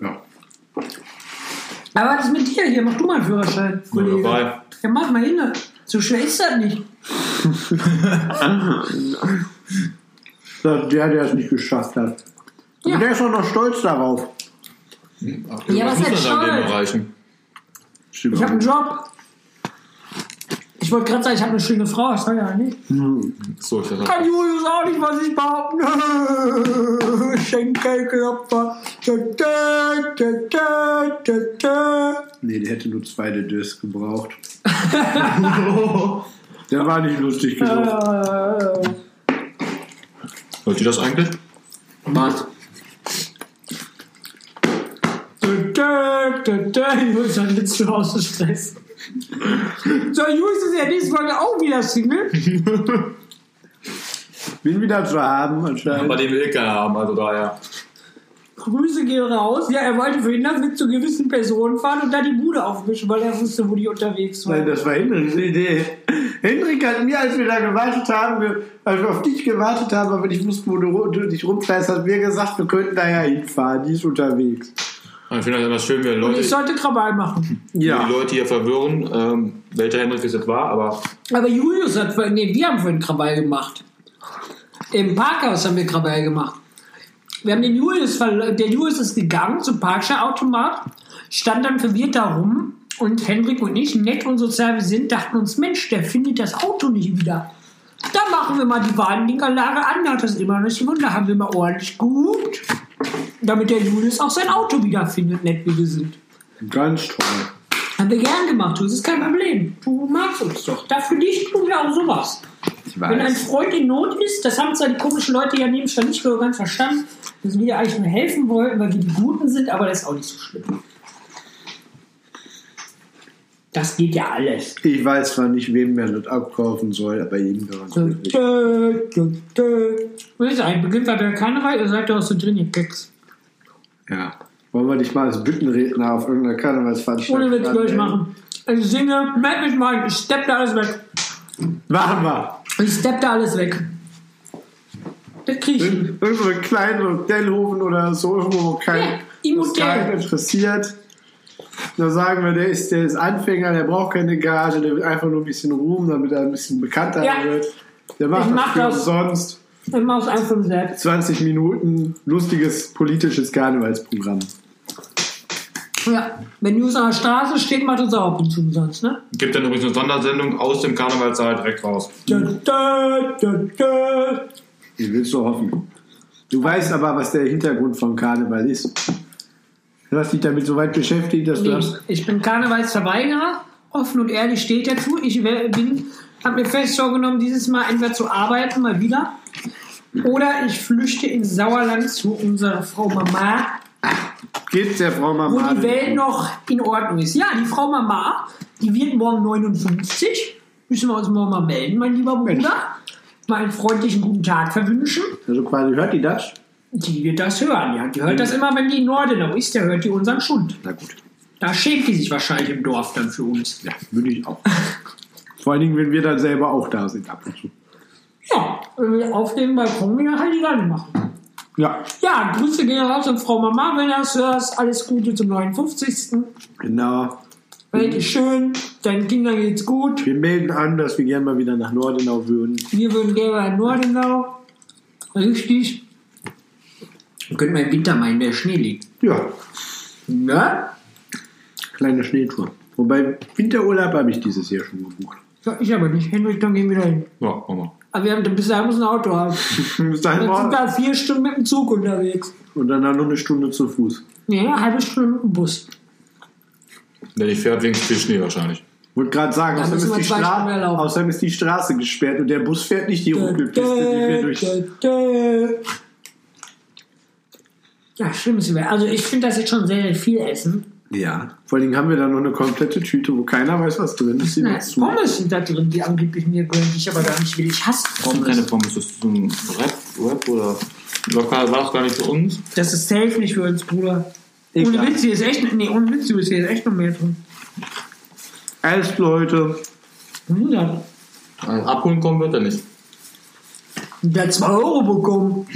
Speaker 2: Ja.
Speaker 1: Aber was ist mit dir hier? Mach du mal einen Führerschein, Kollege.
Speaker 3: dabei.
Speaker 1: Ja, mach mal hin. So schwer ist das nicht.
Speaker 2: Der, der es nicht geschafft hat.
Speaker 1: Ja.
Speaker 2: Und der ist auch noch stolz darauf.
Speaker 1: Ja, was
Speaker 3: muss dann
Speaker 1: stolz?
Speaker 3: Leben erreichen?
Speaker 1: Ich habe einen. Job. Ich wollte gerade sagen, ich habe eine schöne Frau. Das war ja nicht.
Speaker 3: So, ich das
Speaker 1: Kann Julius auch nicht, was ich behaupten. Schenkelklopfer.
Speaker 2: Nee, der hätte nur zwei Dös gebraucht. der war nicht lustig genug.
Speaker 1: Äh,
Speaker 3: Hört ihr das eigentlich?
Speaker 1: Was? Julius hat Witz zu Hause Stress. So, Julius ist ja nächste Folge auch wieder Single.
Speaker 2: Bin wieder zu haben anscheinend.
Speaker 3: dem wir eh keine haben, also daher.
Speaker 1: Grüße gehen raus. Ja, er wollte verhindern, mit zu gewissen Personen fahren und da die Bude aufmischen, weil er wusste, wo die unterwegs
Speaker 2: Nein,
Speaker 1: waren.
Speaker 2: das war Hendriks Idee. Hendrik hat mir, als wir da gewartet haben, als wir auf dich gewartet haben, aber nicht wussten, wo du dich rumfährst, hat mir gesagt, wir könnten da ja hinfahren. Die ist unterwegs.
Speaker 3: Ich finde das immer schön, wenn
Speaker 1: Und
Speaker 3: Leute,
Speaker 1: ich sollte Krawall machen.
Speaker 3: die
Speaker 2: Ja.
Speaker 3: Leute hier verwirren, ähm, welcher Hendrik es jetzt war, aber
Speaker 1: Aber Julius hat vorhin, nee, wir haben vorhin Krawall gemacht. Im Parkhaus haben wir Krawall gemacht. Wir haben den Julius, der Julius ist gegangen zum Parkscheinautomat, stand dann verwirrt da rum und Hendrik und ich, nett und sozial wie sind, dachten uns, Mensch, der findet das Auto nicht wieder. Da machen wir mal die Warnblinkanlage an, der hat das immer noch nicht gefunden, da haben wir mal ordentlich gehupt, damit der Julius auch sein Auto wiederfindet, nett wie wir sind.
Speaker 2: Ganz toll.
Speaker 1: Haben wir gern gemacht, du, das ist kein Problem. Du magst uns doch. Da für dich tun wir auch sowas. Wenn ein. Freund in Not ist, das haben zwar die komischen Leute ja neben schon nicht so ganz verstanden, dass wir eigentlich nur helfen wollten, weil wir die Guten sind, aber das ist auch nicht so schlimm. Das geht ja alles.
Speaker 2: Ich weiß zwar nicht, wem man das abkaufen soll, aber.
Speaker 1: Was ist eigentlich? Beginnt da der Karneval? Ihr seid ja auch so drin, ihr Keks.
Speaker 2: Ja. Wollen wir dich mal als Büttenredner auf irgendeiner Karnevalsveranstaltung
Speaker 1: Ohne Witz würde ich machen. Ich singe, merk mich mal, ich stepp da alles weg.
Speaker 2: Machen wir.
Speaker 1: Ich stepp da alles weg. Das krieg ich
Speaker 2: Irgendwo einen kleinen Hotelhofen oder so, irgendwo, wo kein,
Speaker 1: Ja,
Speaker 2: interessiert. Da sagen wir, der ist, der ist Anfänger, der braucht keine Gage, der will einfach nur ein bisschen Ruhm, damit er ein bisschen bekannter
Speaker 1: Ja.
Speaker 2: wird. Der macht
Speaker 1: Ich
Speaker 2: das
Speaker 1: mach
Speaker 2: für
Speaker 1: das.
Speaker 2: umsonst.
Speaker 1: Ich mach's einfach selbst.
Speaker 2: 20 Minuten lustiges politisches Karnevalsprogramm.
Speaker 1: Ja, wenn News an der Straße steht, macht uns auch ab und zu umsonst, ne?
Speaker 3: gibt dann übrigens eine Sondersendung aus dem Karnevalssaal direkt raus.
Speaker 1: Da, da, da, da.
Speaker 2: Ich willst du hoffen. Du weißt aber, was der Hintergrund vom Karneval ist. Du hast dich damit so weit beschäftigt, dass du
Speaker 1: Nee,
Speaker 2: hast.
Speaker 1: ich bin Karnevalsverweigerer, offen und ehrlich steht dazu. Ich bin, habe mir fest vorgenommen, dieses Mal entweder zu arbeiten, mal wieder, oder ich flüchte ins Sauerland zu unserer Frau Mama,
Speaker 2: Geht's der Frau
Speaker 1: wo
Speaker 2: Mama?
Speaker 1: die Welt noch in Ordnung ist. Ja, die Frau Mama, die wird morgen 59. Müssen wir uns morgen mal melden, mein lieber
Speaker 2: Mensch.
Speaker 1: Bruder. Mal einen freundlichen guten Tag verwünschen.
Speaker 2: Also quasi hört die das?
Speaker 1: Die wird das hören, ja. Die hört das immer, wenn die in Nordenau ist, der hört die unseren Schund.
Speaker 2: Na gut.
Speaker 1: Da schämt die sich wahrscheinlich im Dorf dann für uns.
Speaker 2: Ja, würde ich auch. Vor allen Dingen, wenn wir dann selber auch da sind ab und zu.
Speaker 1: Ja, wenn wir auf dem Balkon wieder Halligalli machen.
Speaker 2: Ja,
Speaker 1: Ja, Grüße gehen raus an Frau Mama, wenn du das hörst. Alles Gute zum 59.
Speaker 2: genau.
Speaker 1: Welt ist schön, deinen Kindern geht's gut.
Speaker 2: Wir melden an, dass wir gerne mal wieder nach Nordenau würden.
Speaker 1: Wir würden gerne in Nordenau. Richtig. Dann könnten wir im Winter mal in der Schnee liegen.
Speaker 2: Ja,
Speaker 1: Ne?
Speaker 2: kleine Schneetour. Wobei, Winterurlaub habe ich dieses Jahr schon gebucht.
Speaker 1: Ja, ich aber nicht. Henrik, dann gehen wir dahin.
Speaker 3: Ja, Mama.
Speaker 1: Aber wir haben, bis dahin muss ein Auto haben.
Speaker 2: Bis
Speaker 1: Wir sind da vier Stunden mit dem Zug unterwegs.
Speaker 2: Und dann noch eine Stunde zu Fuß.
Speaker 1: Ja, eine halbe Stunde mit dem Bus.
Speaker 3: Der nicht fährt wegen viel Schnee wahrscheinlich.
Speaker 2: Wollte gerade sagen, außerdem ist,
Speaker 1: wir
Speaker 2: die Stra außerdem ist die Straße gesperrt und der Bus fährt nicht die Ruckelpiste, die wir durch.
Speaker 1: Ja, schlimm ist Also ich finde das jetzt schon sehr, sehr viel Essen.
Speaker 2: Ja. Vor allen Dingen haben wir da noch eine komplette Tüte, wo keiner weiß, was drin ist.
Speaker 1: Na. Pommes sind da drin, die angeblich mir gehören, die ich aber gar nicht will. Ich hasse
Speaker 3: Das sind keine
Speaker 1: Pommes.
Speaker 3: Pommes, das ist so ein Rap, Rap oder lokal war das gar nicht für uns.
Speaker 1: Das ist safe nicht für uns, Bruder.
Speaker 2: Egal.
Speaker 1: Ohne Witz, hier ist echt, nee, ohne Witz, hier ist echt noch mehr drin.
Speaker 2: Alles, Leute.
Speaker 1: Ja.
Speaker 3: Also abholen kommen wird er nicht.
Speaker 1: Der hat 2 Euro bekommen.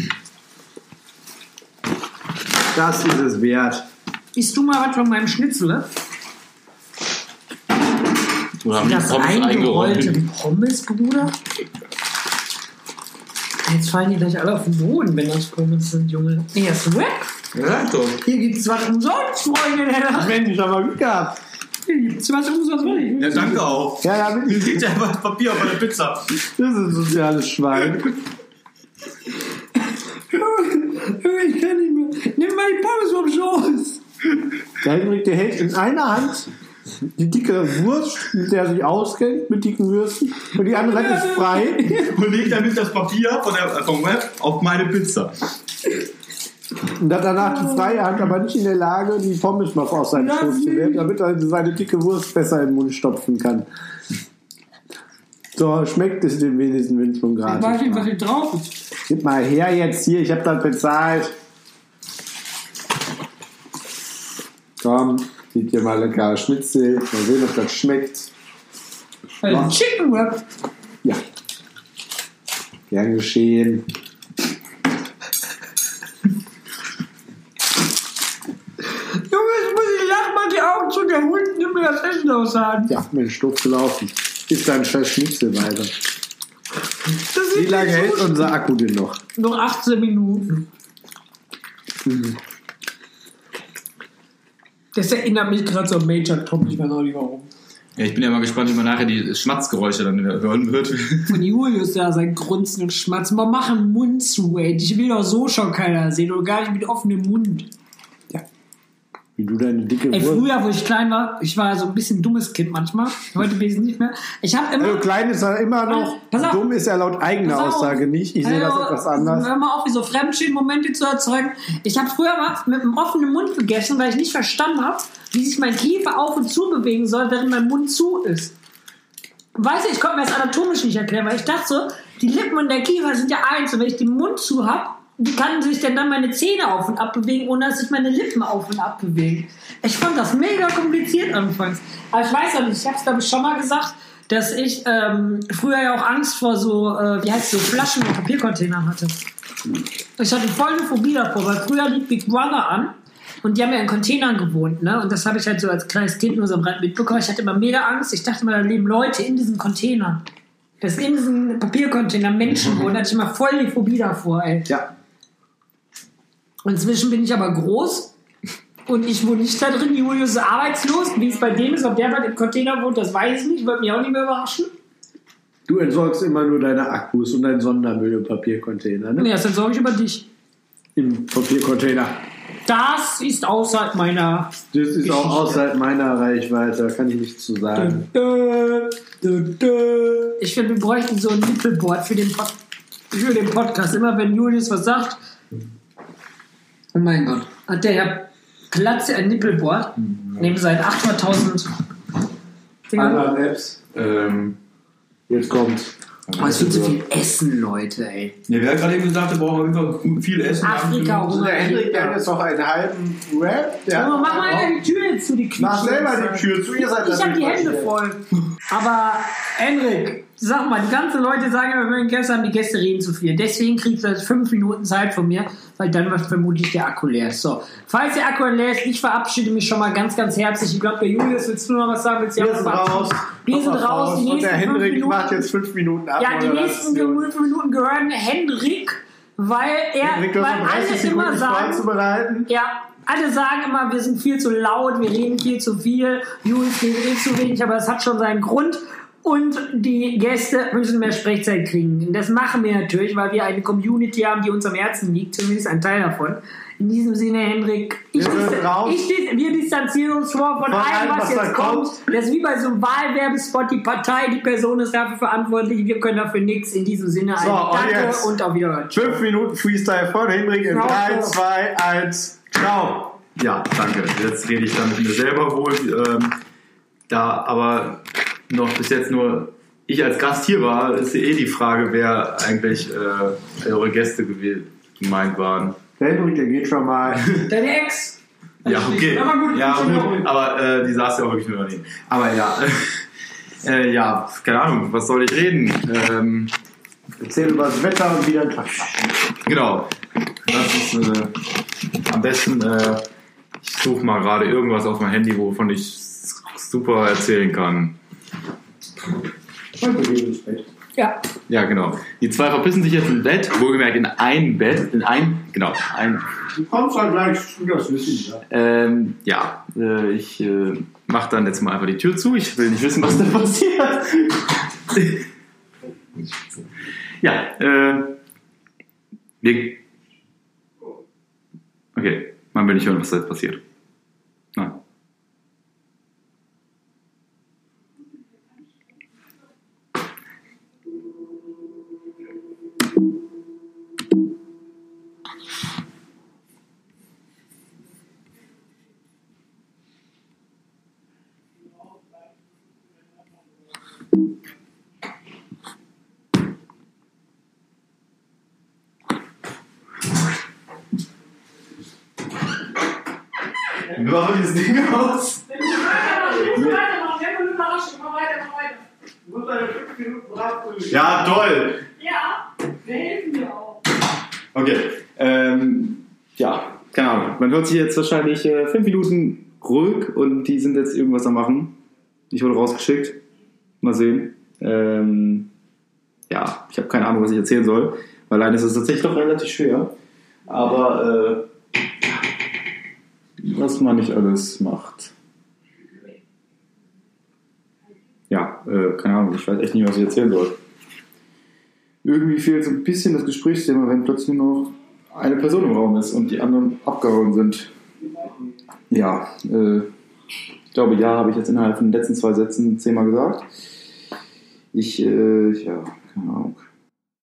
Speaker 2: Das ist es wert.
Speaker 1: Isst du mal was von meinem Schnitzel, ne?
Speaker 3: Haben
Speaker 1: Das eingerollte
Speaker 3: eingerollt?
Speaker 1: Pommes, Bruder? Jetzt fallen die gleich alle auf den Boden, wenn das Pommes sind, Junge. Nee, das ist weg.
Speaker 3: Ja, doch.
Speaker 1: Hier gibt's was umsonst, Freunde. Der
Speaker 2: Mensch, aber Glück gehabt.
Speaker 1: Hier gibt's was umsonst.
Speaker 5: Ja, danke auch.
Speaker 2: Ja, ja,
Speaker 5: Mir liegt einfach Papier auf meiner Pizza.
Speaker 2: das ist ein soziales Schwein.
Speaker 1: Ich kann nicht mehr. Nimm mal die Pommes vom Schoß.
Speaker 2: Der Henrik, der hält in einer Hand die dicke Wurst, mit der er sich auskennt, mit dicken Würsten. Und die andere Hand ist frei.
Speaker 5: Und legt damit das Papier von der, vom Web auf meine Pizza.
Speaker 2: Und hat danach die freie Hand aber nicht in der Lage, die Pommes noch aus seinem Schoß zu werden, damit er seine dicke Wurst besser in den Mund stopfen kann. So, schmeckt es dem wenigsten, wenn es schon
Speaker 1: Ich weiß nicht, was hier drauf ist.
Speaker 2: Gib mal her jetzt hier, ich habe das bezahlt. Komm, gib dir mal lecker Schnitzel. Mal sehen, ob das schmeckt.
Speaker 1: Also
Speaker 2: Ja.
Speaker 1: Chicken Wrap.
Speaker 2: Ja. Gern geschehen.
Speaker 1: Junge, jetzt muss ich lachen, mal die Augen zu. Der Hund nimmt mir das Essen aus der Hand.
Speaker 2: Ja, Mensch, doof gelaufen. Ist dein scheiß Schnitzel weiter. Wie lange hält unser Akku denn noch?
Speaker 1: Noch 18 Minuten. Das erinnert mich gerade so an Major Tom, ich weiß auch nicht warum.
Speaker 3: Ja, ich bin ja mal gespannt, wie man nachher die Schmatzgeräusche dann hören wird.
Speaker 1: Von Julius da sein Grunzen und Schmatzen. Mal mach den Mund zu, ey. Ich will doch so schon keiner sehen oder gar nicht mit offenem Mund.
Speaker 2: Wie du deine dicke
Speaker 1: Ey, früher, wo ich klein war, ich war so ein bisschen dummes Kind manchmal. Heute bin ich nicht mehr. Ich habe immer.
Speaker 2: Also klein ist er immer noch.
Speaker 1: Pass auf.
Speaker 2: Dumm ist er laut eigener. Aussage nicht. Ich sehe das etwas anders.
Speaker 1: Hör mal auf, wie so Fremdschämen-Momente zu erzeugen. Ich habe früher mal mit einem offenen Mund gegessen, weil ich nicht verstanden habe, wie sich mein Kiefer auf und zu bewegen soll, während mein Mund zu ist. Weißt du, ich konnte mir das anatomisch nicht erklären, weil ich dachte so, die Lippen und der Kiefer sind ja eins und wenn ich den Mund zu habe, wie kann sich denn dann meine Zähne auf und ab bewegen, ohne dass sich meine Lippen auf und ab bewegen? Ich fand das mega kompliziert anfangs. Aber ich weiß auch nicht, ich habe es glaube ich schon mal gesagt, dass ich ähm, früher ja auch Angst vor so, äh, wie heißt so, Flaschen und Papiercontainern hatte. Ich hatte voll eine Phobie davor, weil früher lief Big Brother an und die haben ja in Containern gewohnt, ne? Und das habe ich halt so als kleines Kind nur so am Rand mitbekommen. Ich hatte immer mega Angst. Ich dachte immer, da leben Leute in diesen Containern. Dass in diesen Papiercontainern Menschen wohnen, hatte ich immer voll die Phobie davor, ey.
Speaker 2: Ja.
Speaker 1: Inzwischen bin ich aber groß und ich wohne nicht da drin. Julius ist arbeitslos. Wie es bei dem ist, ob der bald im Container wohnt, das weiß ich nicht. Wird mich auch nicht mehr überraschen.
Speaker 2: Du entsorgst immer nur deine Akkus und deinen Sondermüll im Papiercontainer, ne?
Speaker 1: Nee, das sorge ich über dich.
Speaker 2: Im Papiercontainer.
Speaker 1: Das ist außerhalb meiner.
Speaker 2: Das ist auch
Speaker 1: Geschichte.
Speaker 2: außerhalb meiner Reichweite, da kann ich nichts zu sagen.
Speaker 1: Ich finde, wir bräuchten so ein Nippelboard für den, Pod für den Podcast. Immer wenn Julius was sagt. Oh mein Gott. Hat der Herr Platze ein Nippelboard? Neben seinen 800.000 Dingern.
Speaker 2: Andere Apps.
Speaker 3: ähm,
Speaker 2: Jetzt kommt.
Speaker 1: Oh, es ist viel zu viel Essen, Leute, ey.
Speaker 5: Ja, wer hat gerade eben gesagt, wir brauchen auf jeden Fall viel Essen.
Speaker 1: Afrika, Hunger.
Speaker 2: der Hendrik, der hat jetzt noch einen halben Rap.
Speaker 1: Junge, mach mal die Tür jetzt zu, die
Speaker 2: Mach
Speaker 1: quietscht
Speaker 2: selber die Tür zu, ihr seid
Speaker 1: Ich hab die Hände voll. Aber, Henrik, sag mal, die ganzen Leute sagen immer, Gäste haben, die Gäste reden zu viel. Deswegen kriegst du jetzt fünf Minuten Zeit von mir, weil dann wird vermutlich der Akku leer ist. So, falls der Akku leer ist, ich verabschiede mich schon mal ganz, ganz herzlich. Ich glaube, der Julius, willst du noch was sagen? Willst du
Speaker 2: Wir sind raus.
Speaker 1: Wir sind raus. Die
Speaker 2: Und
Speaker 1: nächsten
Speaker 2: der
Speaker 1: fünf
Speaker 2: Hendrik
Speaker 1: Minuten-
Speaker 2: macht jetzt fünf Minuten ab.
Speaker 1: Ja, die nächsten fünf Minuten gehören Hendrik, weil er,
Speaker 2: Hendrik,
Speaker 1: weil
Speaker 2: noch 30
Speaker 1: alle immer sagen, ja, alle sagen immer, wir sind viel zu laut, wir reden viel zu viel, Julius redet eh zu wenig, aber es hat schon seinen Grund. Und die Gäste müssen mehr Sprechzeit kriegen. Und Das machen wir natürlich, weil wir eine Community haben, die uns am Herzen liegt, zumindest ein Teil davon. In diesem Sinne, Hendrik, ich,
Speaker 2: Wir
Speaker 1: ich dis- wir distanzieren uns vor von,
Speaker 2: Von
Speaker 1: allem, was,
Speaker 2: was
Speaker 1: jetzt kommt.
Speaker 2: kommt.
Speaker 1: Das ist wie bei so einem Wahlwerbespot, die Partei, die Person ist dafür verantwortlich, wir können dafür nichts. In diesem Sinne,
Speaker 2: So,
Speaker 1: ein
Speaker 2: und
Speaker 1: Danke
Speaker 2: jetzt?
Speaker 1: und auf Wiedersehen.
Speaker 2: Fünf Minuten Freestyle von Hendrik in
Speaker 1: Ciao.
Speaker 2: 3, 2, 1, ciao.
Speaker 3: Ja, danke. Jetzt rede ich dann mit mir selber wohl. Ähm, da aber noch bis jetzt nur ich als Gast hier war, ist eh die Frage, wer eigentlich äh, eure Gäste gemeint waren.
Speaker 2: Der Hendrik, der geht schon mal.
Speaker 1: Deine Ex.
Speaker 3: Ja, okay.
Speaker 1: Aber gut,
Speaker 3: ja, gut. Aber äh, die saß ja auch wirklich nur daneben. Aber ja, äh, ja, keine Ahnung, was soll ich reden? Ähm,
Speaker 2: Erzähl über das Wetter und wieder ein Tag.
Speaker 3: genau. Das ist äh, am besten, äh, ich suche mal gerade irgendwas auf mein Handy, wovon ich super erzählen kann.
Speaker 1: Ja.
Speaker 3: Ja, genau. Die zwei verpissen sich jetzt im Bett, wohlgemerkt in ein Bett, in ein, genau, ein,
Speaker 2: Du kommst dann gleich, das wissen ja.
Speaker 3: ähm, ja, äh, ich äh, mach dann jetzt mal einfach die Tür zu, ich will nicht wissen, was da passiert. ja, äh, wir, okay, man will nicht hören, was da jetzt passiert. Wie machen dieses Ding aus? Ja, toll!
Speaker 1: Ja, wir helfen dir auch.
Speaker 3: Okay. Ähm, ja, keine Ahnung. Man hört sich jetzt wahrscheinlich äh, fünf Minuten ruhig und die sind jetzt irgendwas am machen. Ich wurde rausgeschickt. Mal sehen. Ähm, ja, ich habe keine Ahnung, was ich erzählen soll. Weil allein ist es tatsächlich doch relativ schwer. Aber äh, was man nicht alles macht. Ja, äh, keine Ahnung, ich weiß echt nicht, was ich erzählen soll. Irgendwie fehlt so ein bisschen das Gesprächsthema, wenn plötzlich nur noch eine Person im Raum ist und die anderen abgehauen sind. Ja, äh, ich glaube, ja, habe ich jetzt innerhalb von den letzten zwei Sätzen zehnmal gesagt. Ich, äh, ja, keine Ahnung.